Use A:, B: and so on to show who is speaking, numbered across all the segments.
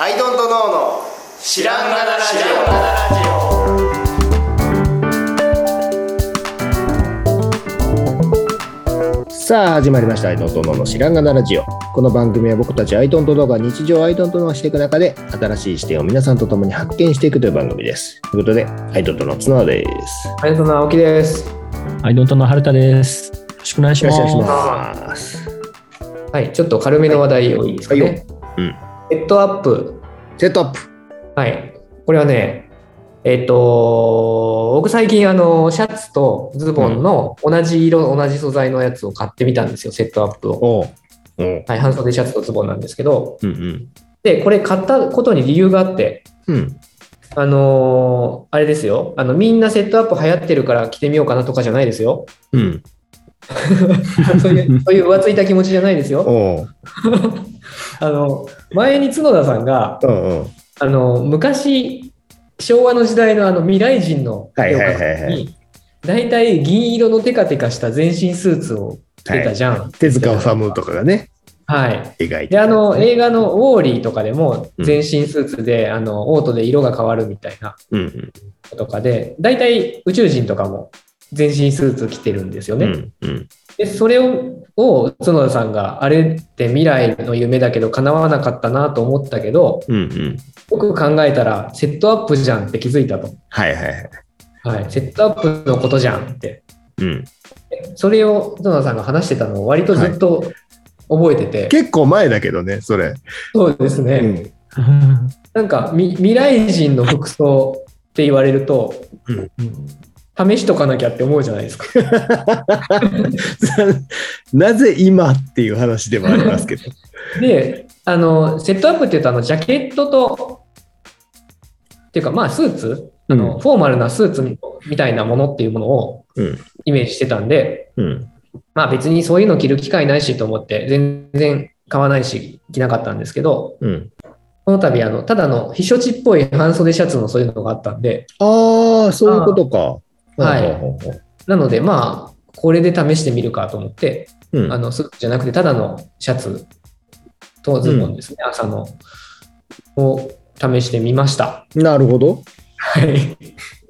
A: アイドントノーの知らんがなラジオ。さあ始まりました。アイドントノーの知らんがなラジオ。この番組は僕たちアイドントノーが日常アイドントノーしていく中で新しい視点を皆さんと共に発見していくという番組です。ということでアイドントノー角田です。
B: アイドントノー青木です。
C: アイドントノー春田です。よろしくお願いします。
B: はいちょっと軽めの話題をいいですかね、
A: はいうん
B: セットアップ。
A: セットアップ。
B: はい。これはねえっ、と僕最近あのシャツとズボンの同じ色、同じ素材のやつを買ってみたんですよセットアップを、はい、半袖シャツとズボンなんですけど。
A: うんうん。
B: でこれ買ったことに理由があって
A: うん。
B: あのーあれですよ。あのみんなセットアップ流行ってるから着てみようかなとかじゃないですよ。
A: うん
B: そういう そういう浮ついた気持ちじゃないですよ。あの前に角田さんが
A: うんうん。
B: あの昔昭和の時代のあの未来人の
A: はいはいはいはい。
B: に大体銀色のテカテカした全身スーツを着てたじゃん。
A: 手塚治虫とかがね
B: はい。
A: 描いて
B: であの映画の「ウォーリー」とかでも
A: うん。
B: 全身スーツで、あのオートで色が変わるみたいなとかで大体宇宙人とかも全身スーツ着てるんですよね。
A: うんうん。
B: でそれをを角田さんがあれって未来の夢だけど叶わなかったなと思ったけど
A: うんうん。
B: よく考えたらセットアップじゃんって気づいたと。
A: はいはいはい。
B: はい、セットアップのことじゃんって。
A: うん。
B: それを角田さんが話してたのを割とずっと覚えてて、
A: 結構前だけどねそれ。
B: そうですね、
A: うん。
B: なんかみ未来人の服装って言われると、試しとかなきゃって思うじゃないですか。
A: なぜ今っていう話でもありますけど。
B: で、あの、セットアップって言うと、あの、ジャケットと、っていうか、まあ、スーツ、あの、
A: うん。
B: フォーマルなスーツみみたいなものっていうものを
A: うん。
B: イメージしてたんで、
A: うん。
B: まあ別にそういうの着る機会ないしと思って、全然買わないし、着なかったんですけど、
A: うん。
B: この度、あの、ただの避暑地っぽい半袖シャツのそういうのがあったんで、
A: ああそういうことか
B: はい。なので、まあ、これで試してみるかと思って、
A: うん。
B: あの、スーツじゃなくて、ただのシャツとズボンですね、朝の、を試してみました。
A: なるほど。
B: はい。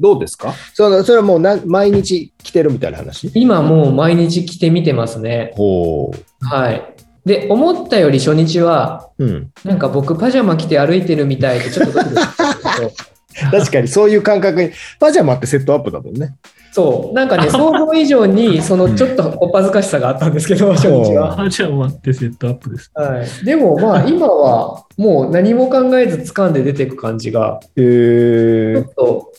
A: どうですか？そのそれはもうな毎日着てるみたいな話？
B: 今もう毎日着てみてますね。
A: ほ
B: はい。で、思ったより初日は、
A: う、うん、
B: なんか僕パジャマ着て歩いてるみたいでちょっとドキドキしたんですけど、
A: 確かにそういう感覚にパジャマってセットアップだもんね
B: そう、なんかね、想像以上に、そのちょっとお恥ずかしさがあったんですけど、初日は。
C: パジャマってセットアップです。
B: はい、でもまあ、今はもう何も考えず掴んで出てく感じが、
A: へえ
B: ちょっと、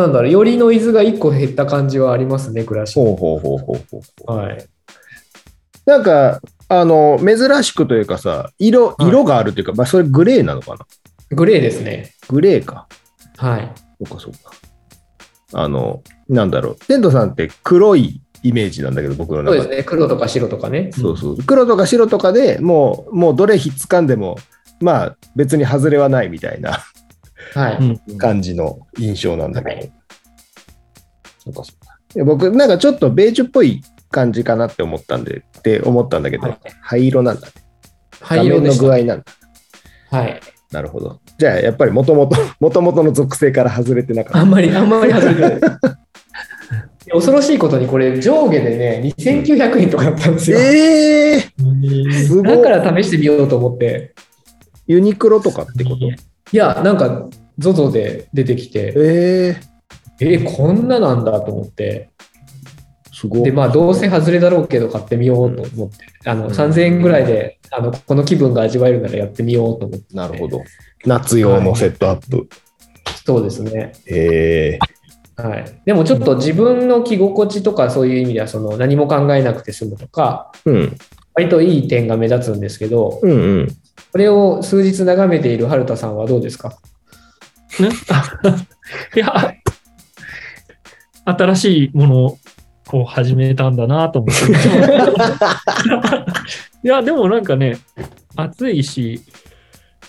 B: なんだろう、よりノイズが1個減った感じはありますね、暮らし。
A: ほうほうほうほうほう
B: はい。
A: なんかあの珍しくというかさ色
B: はい
A: 色があるというか、まあそれグレーなのかな？
B: グレーですね。
A: グレーか
B: はい。
A: そうかそうか。あの、なんだろう。テントさんって黒いイメージなんだけど、僕の中で。
B: そうですね。黒とか白とかね。
A: そうそう黒とか白とかでもう、もうどれひっつかんでも、まあ別に外れはないみたいな
B: はい。
C: うん
A: 感じの印象なんだけど。
B: はい
A: そうかそうかいや僕、なんかちょっとベージュっぽい感じかなって思ったんで、って思ったんだけど、
B: はい
A: 灰色なんだね。
B: 灰色
A: の具合なんだ。
B: はい。
A: なるほど。じゃあ、やっぱりもともと、もともとの属性から外れてなかった。
B: あんまり、あんまり外れてない。恐ろしいことに、これ上下でね、2900円とかだったんですよ。
A: ええすごい。
B: だから試してみようと思って。
A: ユニクロとかってこと？
B: いや、なんか、ZOZO で出てきて、
A: ええ
B: えこんななんだと思って。
A: すごい。
B: で、まあ、どうせ外れだろうけど買ってみようと思って。あの、3000円ぐらいで、あの、この気分が味わえるならやってみようと思って。
A: なるほど。夏用のセットアップ。
B: そうですね。
A: ええ
B: はい。でもちょっと自分の着心地とかそういう意味では、その何も考えなくて済むとか、
A: うん。
B: 割といい点が目立つんですけど、
A: うんうん。
B: これを数日眺めている春田さんはどうですか？
C: いや、新しいものをこう始めたんだなと思って。いや、でもなんかね、暑いし、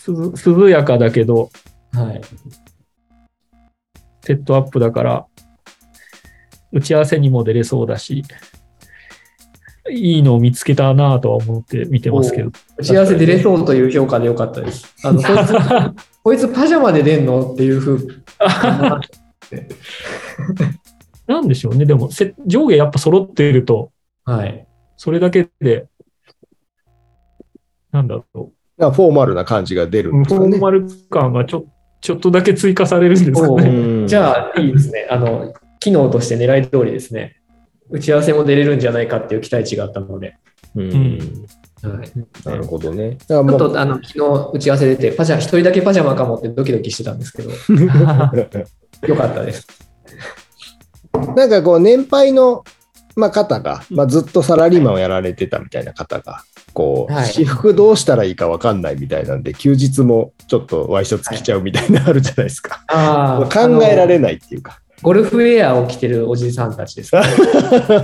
C: 涼涼やかだけど、
B: はい。
C: セットアップだから、打ち合わせにも出れそうだし、いいのを見つけたなとは思って見てますけど。
B: 打ち合わせ出れそうという評価でよかったです。あの、こいつ、こいつパジャマで出んのっていうふう。
C: なんでしょうね。でも、せ上下やっぱ揃っていると、
B: はい。
C: それだけで、なんだろ
A: なんかフォーマルな感じが出る
C: う、フ
A: んですかね。
C: ォーマル感がちょちょっとだけ追加されるんですか
B: お
C: ね。
A: うん
B: じゃあ、いいですね。あの、機能として狙い通りですね。打ち合わせも出れるんじゃないかっていう期待値があったので。
A: うん
C: ん
B: はい、
A: なるほどね。だから
B: ちょっとあの昨日打ち合わせ出て、パジャ一人だけパジャマかもってドキドキしてたんですけど、よかったです。
A: なんかこう年配の、まあ、方が、まあ、ずっとサラリーマンをやられてたみたいな方が、こう、
B: はい
A: 私服どうしたらいいか分かんないみたいなんで、休日もちょっとワイシャツ着ちゃうみたいなのあるじゃないですか。
B: あ
A: 考えられ
B: ない。
A: っていうか。
B: ゴルフウェアを着てるおじさんたちです、ね。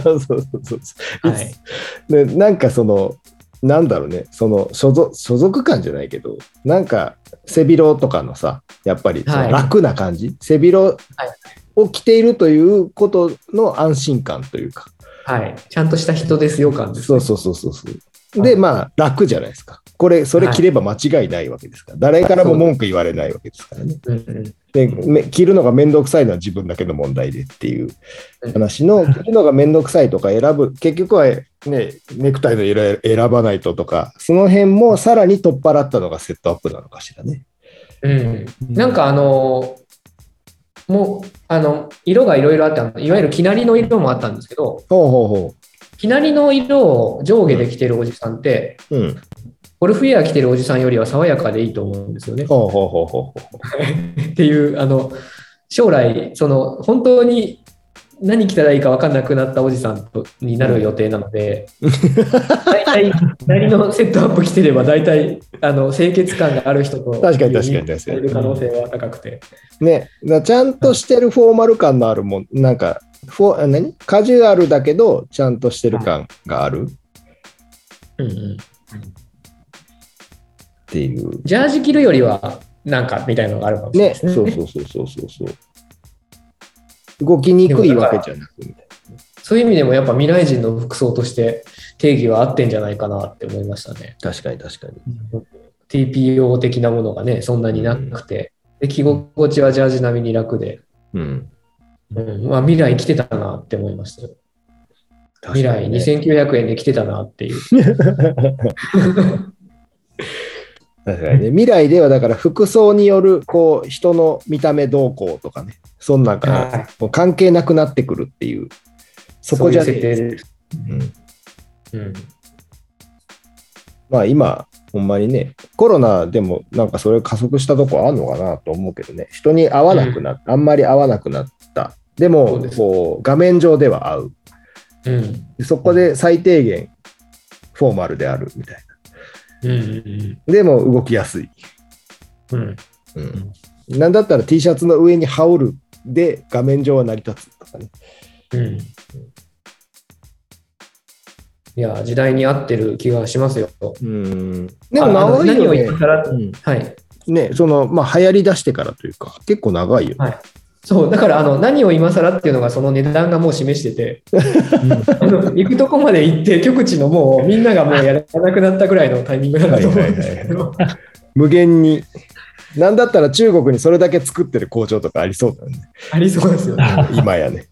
A: そうそうそうそう。
B: はい。
A: でなんかその、なんだろうね、その所属所属感じゃないけど、なんか背広とかのさ、やっぱり楽な感じ、背広を着ているということの安心感というか、
B: はい。ちゃんとした人ですよ感です、
A: そうそうそうそうそう。で、まあ、楽じゃないですか。これ、それ着れば間違いないわけですから、誰からも文句言われないわけですからね。で、め着るのがめんどくさいのは自分だけの問題でっていう話の、着るのがめんどくさいとか選ぶ、結局はね、ネクタイの色選ばないととか、その辺もさらに取っ払ったのがセットアップなのかしらね。
B: うん、なんかあのもうあの色がいろいろあっていわゆるきなりの色もあったんですけど
A: ほうほうほ
B: きなりの色を上下で着てるおじさんって、
A: う。うん。
B: ゴルフウェア着てるおじさんよりは爽やかでいいと思うんですよね。
A: ほうほうほうほうほ
B: っていうあの将来その本当に何着たらいいか分かんなくなったおじさんとになる予定なので、大体何のセットアップ着てれば大体あの清潔感がある人と
A: 確かに確かに確かに
B: いる可能性は高くて。
A: う。ね、だちゃんとしてるフォーマル感のあるもん、なんか、フォあ何？カジュアルだけど、ちゃんとしてる感がある？
B: うんうん
A: っていう。
B: ジャージ着るよりはなんかみたいなのがあるかもしれない
A: ね、
B: ですね。
A: そうそうそうそうそうそう。動きにくいわけじゃなくみたい
B: そういう意味でもやっぱ未来人の服装として定義は合ってんじゃないかなって思いましたね。
A: な。確かに確かに。
B: TPO 的なものがね、そんなになくて、で着心地はジャージ並みに楽で、
A: うん。
B: うんまあ、未来来てたなって思いましたよ。未来2900円で来てたなっていう。
A: 確かにね。未来ではだから服装によるこう人の見た目動向とかね、そんなんか
B: はい。
A: もう関係なくなってくるっていう、そこじゃ
B: そういう
A: ん。
B: うん。
A: まあ今、ほんまにね、コロナでもなんかそれ加速したとこあるのかなと思うけどね、人に会わなくなった、あんまり会わなくなった。で
B: そ
A: もこう画面上では会う。
B: うん。
A: でそこで最低限フォーマルであるみたい
B: うんうん
A: な。でも動きやすい。
B: うん
A: うん。なんだったら T シャツの上に羽織るで画面上は成り立つとかね。
B: うんいや、時代に合ってる気がしますよ。
A: うん。で
B: あ
A: も長いよね。うん
B: はい。
A: ね、その、まあ、流行り出してからというか、結構長いよね。
B: はいそう、だからあの何を今更っていうのがその値段がもう示してて、あの行くとこまで行って、極地のもうみんながもうやらなくなったぐらいのタイミングなんだと思うんですけど、
A: 無限に。なんだったら中国にそれだけ作ってる工場とかありそうだよね。
B: ありそうですよね。
A: 今やね。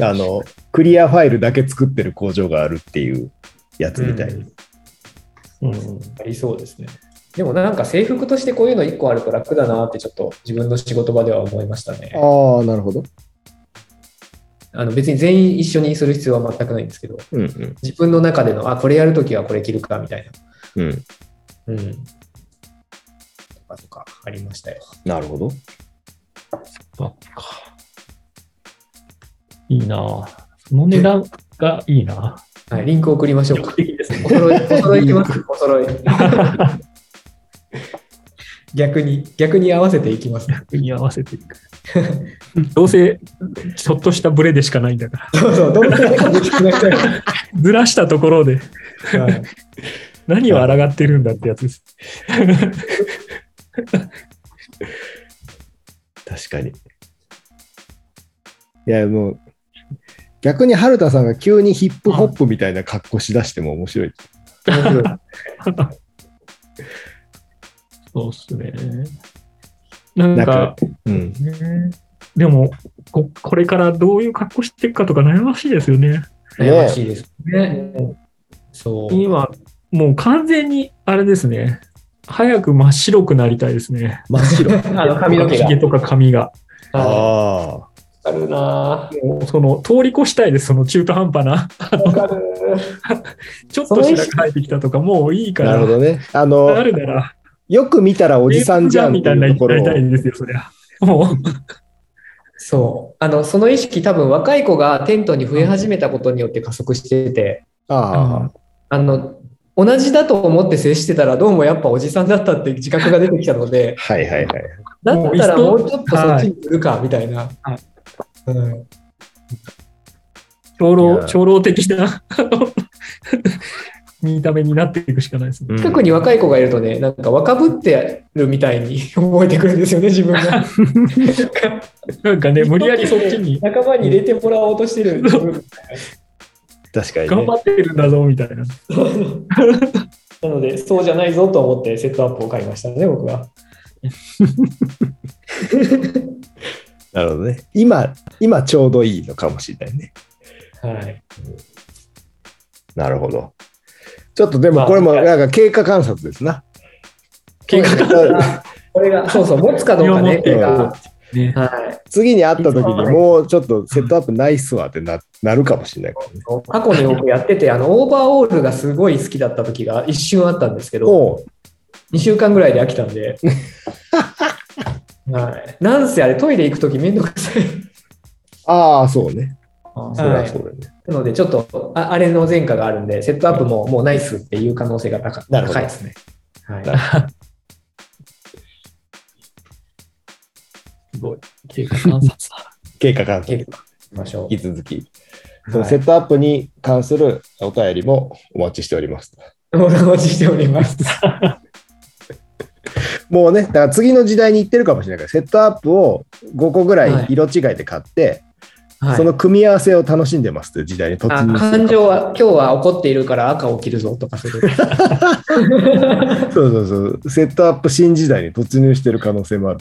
A: あの、クリアファイルだけ作ってる工場があるっていうやつみたいに。
C: うん
B: ありそうですね。でもなんか制服としてこういうの1個あると楽だなってちょっと自分の仕事場では思いましたね。
A: ああ、なるほど。
B: あの別に全員一緒にする必要は全くないんですけど、
A: うんうん。
B: 自分の中での、あ、これやるときはこれ着るかみたい
A: うん。
B: な。うん。とかとかありましたよ。
A: なるほど。
C: そっかいいなぁその値段がいいな
B: はい、リンク送りましょうか。
C: 的ですね。
B: お揃い、お揃いいきます。お揃い。逆に、逆に合わせていきます。
C: に合わせていく。どうせ、ちょっとしたブレでしかないんだから。
B: そうそう、どうせ
C: ずらしたところで
B: はい
C: 何を抗ってるんだってやつです。
A: 確かに。いや、もう、逆に春田さんが急にヒップホップみたいな格好しだしても面白い。
B: 面白い
C: そうっすね。なんか
A: なんか、うん。
C: ね、でもこ、これからどういう格好していくかとか悩ましいですよね。
B: 悩ましいですね。そう。
C: 今、もう完全に、あれですね。早く真っ白くなりたいですね。
A: 真っ白。
B: あの髪の毛が。
C: 髭とか髪が。
B: あ
A: あ
B: あるな
C: もうその通り越したいです、その中途半端な。ちょっと白く生えてきたとか、もういい
A: あ。
C: から。
A: なるほどね。あ
C: あ
A: の、
C: るなら、
A: よく見たらおじさんじゃんって
C: みたいな
A: ところ
C: たいんですよ、そりゃ。もう、
B: そう。あの、その意識多分若い子がテントに増え始めたことによって加速してて、
A: あ
B: あの、同じだと思って接してたらどうもやっぱおじさんだったって自覚が出てきたので、
A: あ。はいはいはい。
B: だったらも
C: もう
B: うちょっとそっちにするかみたいな。
C: はい
B: うん
C: 長
A: い
C: 老、
A: や
C: 長老的な、見た目になっていくしかないですね。
B: 近くに若い子がいるとね、なんか若ぶってるみたいに 覚えてくるんですよね、自分が。
C: なんかね、無理やりそっちに
B: 仲間に入れてもらおうとしてる。
A: 確かに、ね
C: 頑張。ってるんだぞ、みたいな。
B: なので、そうじゃないぞと思ってセットアップを買いましたね、僕は。
A: なるほどね。今、今ちょうどいいのかもしれないね。
B: はい。
A: なるほど。ちょっとで
B: まあ
A: もこれもなんか経過観察ですな。
C: 経過
A: 観
B: これが、そうそう、持つかどうかね、
C: 見守って
B: これが。
C: ね、
B: はい。
A: 次に会った時にもうちょっとセットアップないっすわってななるかもしれないね。
B: 過去に僕やってて、あの、オーバーオールがすごい好きだった時が一瞬あったんですけど、
A: おう
B: 2週間ぐらいで飽きたんで。はい。なんせあれ、トイレ行く時めんどくさい。
A: ああ、そうね。それ
B: は
A: はいそうだね。
B: なので、ちょっとあ、あれの前科があるんで、セットアップももうナイスっていう可能性が高
A: なるほど
B: 高いですね。はい。
C: すごい。経過観察 だ。
A: 経過観察。引き続き、
B: う。
A: そのセットアップに関するお便りもお待ちしております。
B: お待ちしております。
A: もうね、だから次の時代に行ってるかもしれないから、セットアップを5個ぐらい色違いで買って、
B: はい、
A: その組み合わせを楽しんでますという時代に突
B: あ
A: 入
B: 感情は、今日は怒っているから赤を切るぞとかそう
A: そうそうそう、セットアップ新時代に突入してる可能性もある。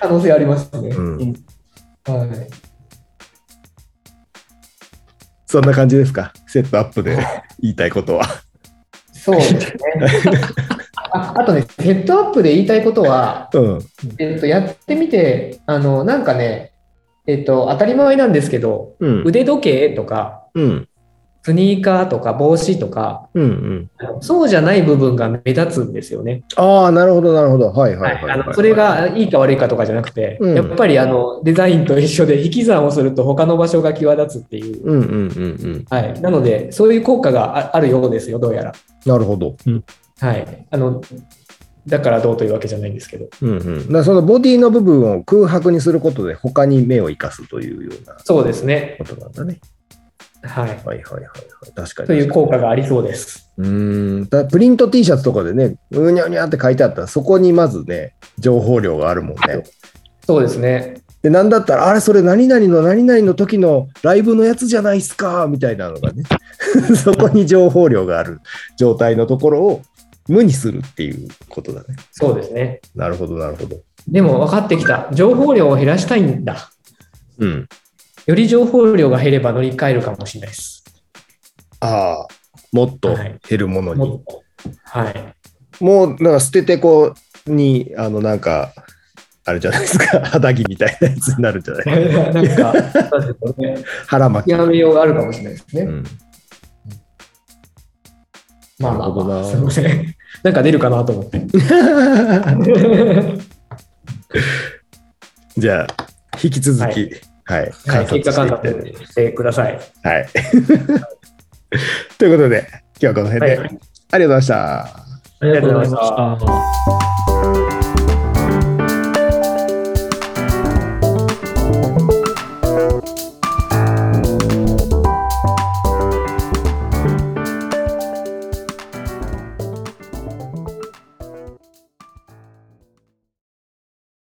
B: 可能性ありますね。
A: うん
B: はい。
A: そんな感じですか、セットアップで 言いたいことは。
B: そうですね。ああとね、セットアップで言いたいことは、
A: うん。
B: えっと、やってみて、あの、なんかね、えっと、当たり前なんですけど、
A: うん。
B: 腕時計とか、
A: うん。
B: スニーカーとか帽子とか、
A: うん。うん。
B: そうじゃない部分が目立つんですよね。
A: ああ、なるほど、なるほど。はいはいはい、
B: あのそれ、がいいか悪いかとかじゃなくて、
A: うん
B: やっぱりあのデザインと一緒で引き算をすると他の場所が際立つっていう。
A: うんうんうんうん。
B: はい。なので、そういう効果がああるようですよ、どうやら。
A: なるほど。
B: はい。あの、だからどうというわけじゃないんですけど。
A: うんうん。だからそのボディの部分を空白にすることで他に目を生かすというような
B: そうですね。
A: ことなんだね。
B: はい。
A: はいはいはいはい。確かに。
B: という効果がありそうです。
A: うーん。だプリント T シャツとかでね、うにゃうにゃって書いてあったら、そこにまずね、情報量があるもんね。
B: そうですね。
A: で、なんだったら、あれ、それ何々の何々の時のライブのやつじゃないっすか、みたいなのがね、そこに情報量がある状態のところを無にするっていうことだね。
B: そうですね。
A: なるほど、なるほど。
B: でも分かってきた。情報量を減らしたいんだ。
A: うん。
B: より情報量が減れば乗り換えるかもしれないです。
A: ああ、もっと
B: はい
A: 減るものに。
B: もっと。はい。
A: もう、なんか捨ててこうに、あの、なんか、あれじゃないですか、肌着みたいなやつになるんじゃない
B: なんか、なんですかね、
A: 腹巻き。
B: 極めようがあるかもしれないですね。
A: うん、
B: まあまあ、まあ、すみません。なんか出るかなと思って。
A: じゃあ、引き続き、
B: はい
A: はい、
B: はい、
A: 観察
B: 結果観
A: して
B: ください。
A: はい。ということで、今日はこの辺で、
B: はい。ありがとうございました。
C: ありがとうございました。